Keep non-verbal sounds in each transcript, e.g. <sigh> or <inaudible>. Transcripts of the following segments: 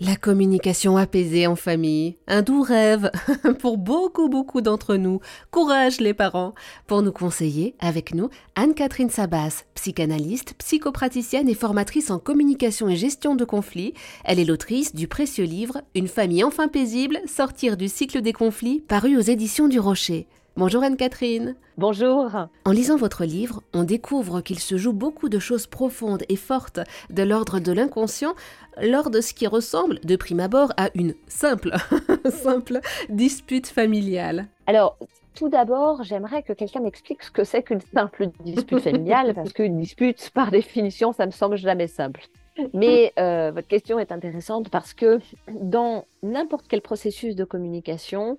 La communication apaisée en famille, un doux rêve <laughs> pour beaucoup beaucoup d'entre nous. Courage les parents. Pour nous conseiller, avec nous, Anne-Catherine Sabas, psychanalyste, psychopraticienne et formatrice en communication et gestion de conflits. Elle est l'autrice du précieux livre Une famille enfin paisible, sortir du cycle des conflits, paru aux éditions du Rocher. Bonjour Anne-Catherine. Bonjour. En lisant votre livre, on découvre qu'il se joue beaucoup de choses profondes et fortes de l'ordre de l'inconscient lors de ce qui ressemble, de prime abord, à une simple, <laughs> simple dispute familiale. Alors, tout d'abord, j'aimerais que quelqu'un m'explique ce que c'est qu'une simple dispute familiale, parce qu'une dispute, par définition, ça me semble jamais simple. Mais euh, votre question est intéressante parce que dans n'importe quel processus de communication,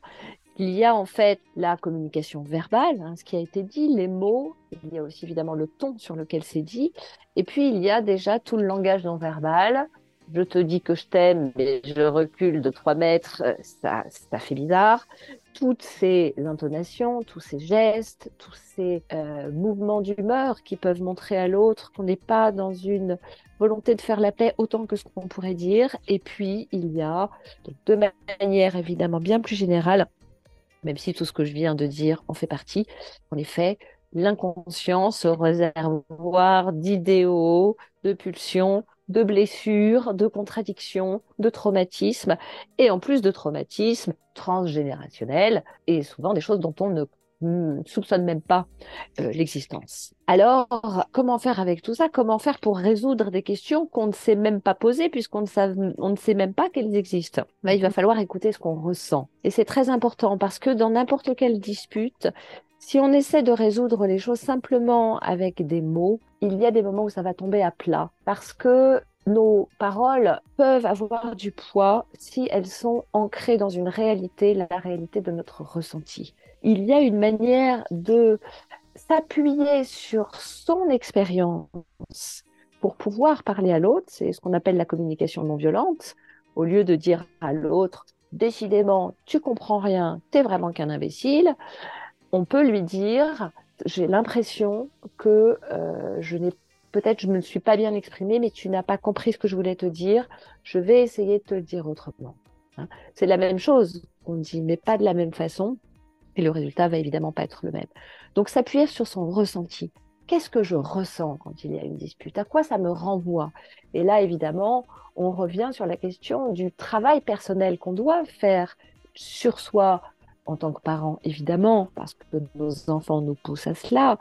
il y a en fait la communication verbale, hein, ce qui a été dit, les mots, il y a aussi évidemment le ton sur lequel c'est dit, et puis il y a déjà tout le langage non verbal. Je te dis que je t'aime, mais je recule de 3 mètres, euh, ça, fait bizarre. Toutes ces intonations, tous ces gestes, tous ces euh, mouvements d'humeur qui peuvent montrer à l'autre qu'on n'est pas dans une volonté de faire la paix autant que ce qu'on pourrait dire. Et puis, il y a, de manière évidemment bien plus générale, même si tout ce que je viens de dire en fait partie. En effet, l'inconscient, ce réservoir d'idéaux, de pulsions, de blessures, de contradictions, de traumatismes, et en plus de traumatismes transgénérationnels, et souvent des choses dont on ne ne soupçonne même pas euh, l'existence. Alors, comment faire avec tout ça? Comment faire pour résoudre des questions qu'on ne sait même pas poser puisqu'on ne, on ne sait même pas qu'elles existent? Ben, Il va falloir écouter ce qu'on ressent. Et c'est très important parce que dans n'importe quelle dispute, si on essaie de résoudre les choses simplement avec des mots, il y a des moments où ça va tomber à plat parce que nos paroles peuvent avoir du poids si elles sont ancrées dans une réalité, la réalité de notre ressenti il y a une manière de s'appuyer sur son expérience pour pouvoir parler à l'autre. C'est ce qu'on appelle la communication non violente. Au lieu de dire à l'autre, décidément, tu comprends rien, tu es vraiment qu'un imbécile, on peut lui dire, j'ai l'impression que euh, je n'ai peut-être je ne me suis pas bien exprimée, mais tu n'as pas compris ce que je voulais te dire. Je vais essayer de te le dire autrement. Hein. C'est la même chose, on dit, mais pas de la même façon et le résultat va évidemment pas être le même. Donc s'appuyer sur son ressenti. Qu'est-ce que je ressens quand il y a une dispute? À quoi ça me renvoie? Et là, évidemment, on revient sur la question du travail personnel qu'on doit faire sur soi en tant que parent, évidemment, parce que nos enfants nous poussent à cela,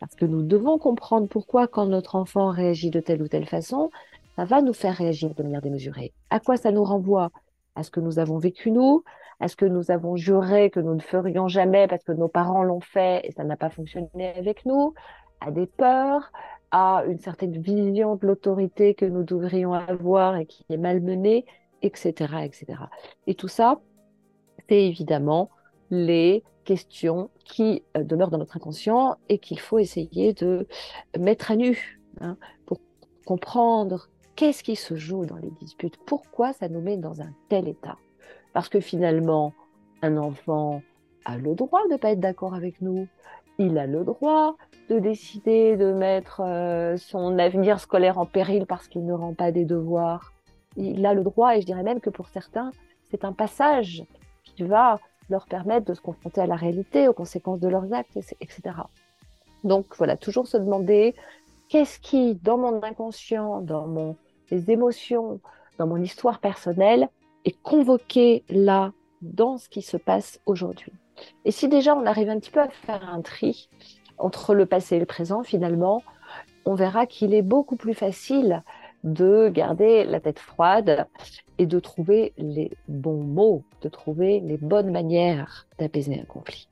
parce que nous devons comprendre pourquoi quand notre enfant réagit de telle ou telle façon, ça va nous faire réagir de manière démesurée. À quoi ça nous renvoie? À ce que nous avons vécu nous, à ce que nous avons juré que nous ne ferions jamais parce que nos parents l'ont fait et ça n'a pas fonctionné avec nous, à des peurs, à une certaine vision de l'autorité que nous devrions avoir et qui est malmenée, etc., etc. Et tout ça, c'est évidemment les questions qui euh, demeurent dans notre inconscient et qu'il faut essayer de mettre à nu hein, pour comprendre qu'est-ce qui se joue dans les disputes, pourquoi ça nous met dans un tel état. Parce que finalement, un enfant a le droit de ne pas être d'accord avec nous. Il a le droit de décider de mettre euh, son avenir scolaire en péril parce qu'il ne rend pas des devoirs. Il a le droit, et je dirais même que pour certains, c'est un passage qui va leur permettre de se confronter à la réalité, aux conséquences de leurs actes, etc. Donc voilà, toujours se demander qu'est-ce qui, dans mon inconscient, dans mon, les émotions, dans mon histoire personnelle, est convoqué là, dans ce qui se passe aujourd'hui? Et si déjà on arrive un petit peu à faire un tri entre le passé et le présent, finalement, on verra qu'il est beaucoup plus facile de garder la tête froide et de trouver les bons mots, de trouver les bonnes manières d'apaiser un conflit.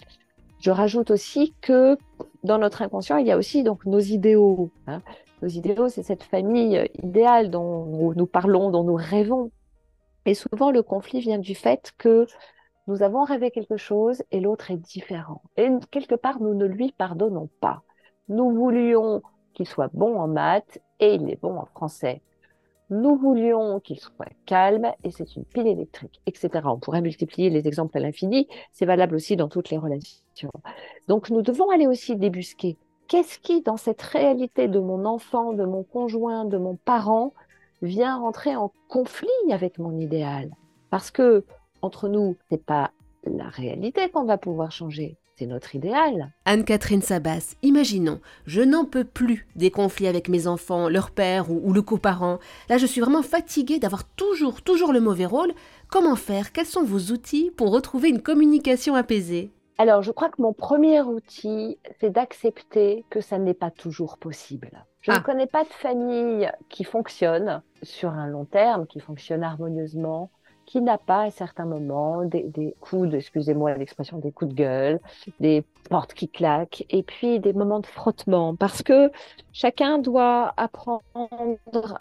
Je rajoute aussi que dans notre inconscient, il y a aussi donc nos idéaux. Hein. Nos idéaux, c'est cette famille idéale dont nous parlons, dont nous rêvons, et souvent, le conflit vient du fait que nous avons rêvé quelque chose et l'autre est différent. Et quelque part, nous ne lui pardonnons pas. Nous voulions qu'il soit bon en maths et il est bon en français. Nous voulions qu'il soit calme et c'est une pile électrique, etc. On pourrait multiplier les exemples à l'infini. C'est valable aussi dans toutes les relations. Donc, nous devons aller aussi débusquer. Qu'est-ce qui, dans cette réalité de mon enfant, de mon conjoint, de mon parent, vient rentrer en conflit avec mon idéal. Parce que entre nous, c'est pas la réalité qu'on va pouvoir changer, c'est notre idéal. Anne-Catherine Sabas, imaginons, je n'en peux plus des conflits avec mes enfants, leur père ou, ou le coparent. Là, je suis vraiment fatiguée d'avoir toujours, toujours le mauvais rôle. Comment faire? Quels sont vos outils pour retrouver une communication apaisée? Alors, je crois que mon premier outil, c'est d'accepter que ça n'est pas toujours possible. Je ne Ah. connais pas de famille qui fonctionne sur un long terme, qui fonctionne harmonieusement, qui n'a pas à certains moments des, coups excusez-moi l'expression, des coups de gueule, des portes qui claquent, et puis des moments de frottement, parce que chacun doit apprendre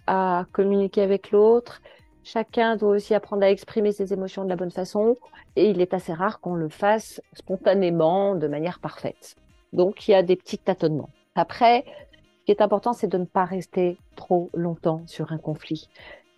à communiquer avec l'autre, chacun doit aussi apprendre à exprimer ses émotions de la bonne façon, et il est assez rare qu'on le fasse spontanément, de manière parfaite. Donc il y a des petits tâtonnements. Après, ce qui est important, c'est de ne pas rester trop longtemps sur un conflit.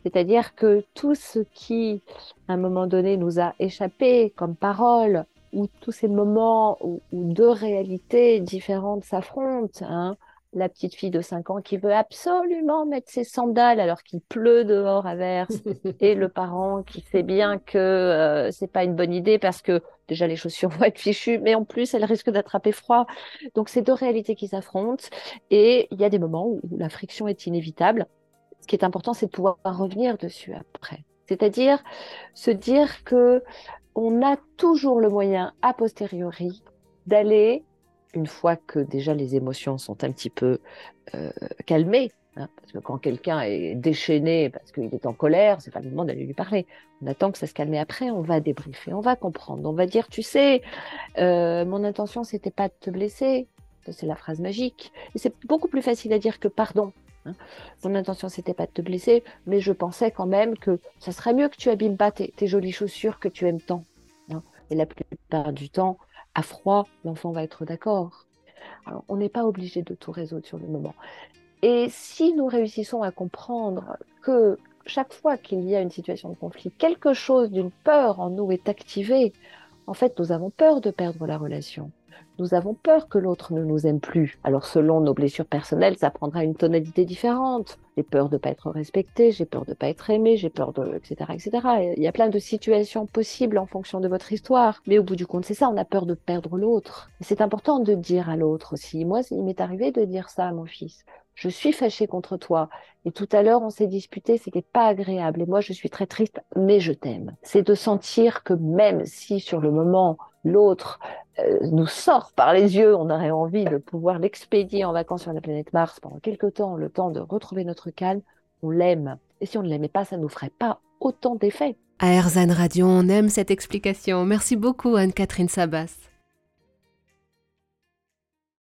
C'est-à-dire que tout ce qui, à un moment donné, nous a échappé comme parole, ou tous ces moments où, où deux réalités différentes s'affrontent, hein, la petite fille de 5 ans qui veut absolument mettre ses sandales alors qu'il pleut dehors à verse, <laughs> et le parent qui sait bien que euh, c'est pas une bonne idée parce que déjà les chaussures vont être fichues, mais en plus elles risquent d'attraper froid. Donc c'est deux réalités qui s'affrontent et il y a des moments où, où la friction est inévitable. Ce qui est important, c'est de pouvoir revenir dessus après. C'est-à-dire se dire que on a toujours le moyen a posteriori d'aller une fois que déjà les émotions sont un petit peu euh, calmées, hein, parce que quand quelqu'un est déchaîné parce qu'il est en colère, c'est pas le moment d'aller lui parler. On attend que ça se calme et après on va débriefer, on va comprendre, on va dire tu sais, euh, mon intention c'était pas de te blesser, c'est la phrase magique. Et c'est beaucoup plus facile à dire que pardon. Hein. Mon intention c'était pas de te blesser, mais je pensais quand même que ça serait mieux que tu abîmes pas tes, jolies chaussures que tu aimes tant. Hein. Et la plupart du temps, à froid, l'enfant va être d'accord. On n'est pas obligé de tout résoudre sur le moment. Et si nous réussissons à comprendre que chaque fois qu'il y a une situation de conflit, quelque chose d'une peur en nous est activé, en fait, nous avons peur de perdre la relation. Nous avons peur que l'autre ne nous aime plus. Alors, selon nos blessures personnelles, ça prendra une tonalité différente. J'ai peur de ne pas être respecté, j'ai peur de ne pas être aimé, j'ai peur de, etc., etc. Il y a plein de situations possibles en fonction de votre histoire. Mais au bout du compte, c'est ça, on a peur de perdre l'autre. C'est important de dire à l'autre aussi. Moi, il m'est arrivé de dire ça à mon fils. Je suis fâchée contre toi. Et tout à l'heure, on s'est disputé, c'était pas agréable. Et moi, je suis très triste, mais je t'aime. C'est de sentir que même si sur le moment, l'autre nous sort par les yeux, on aurait envie de pouvoir l'expédier en vacances sur la planète Mars pendant quelques temps, le temps de retrouver notre calme, on l'aime. Et si on ne l'aimait pas, ça nous ferait pas autant d'effet. À Erzan Radio, on aime cette explication. Merci beaucoup, Anne-Catherine Sabas.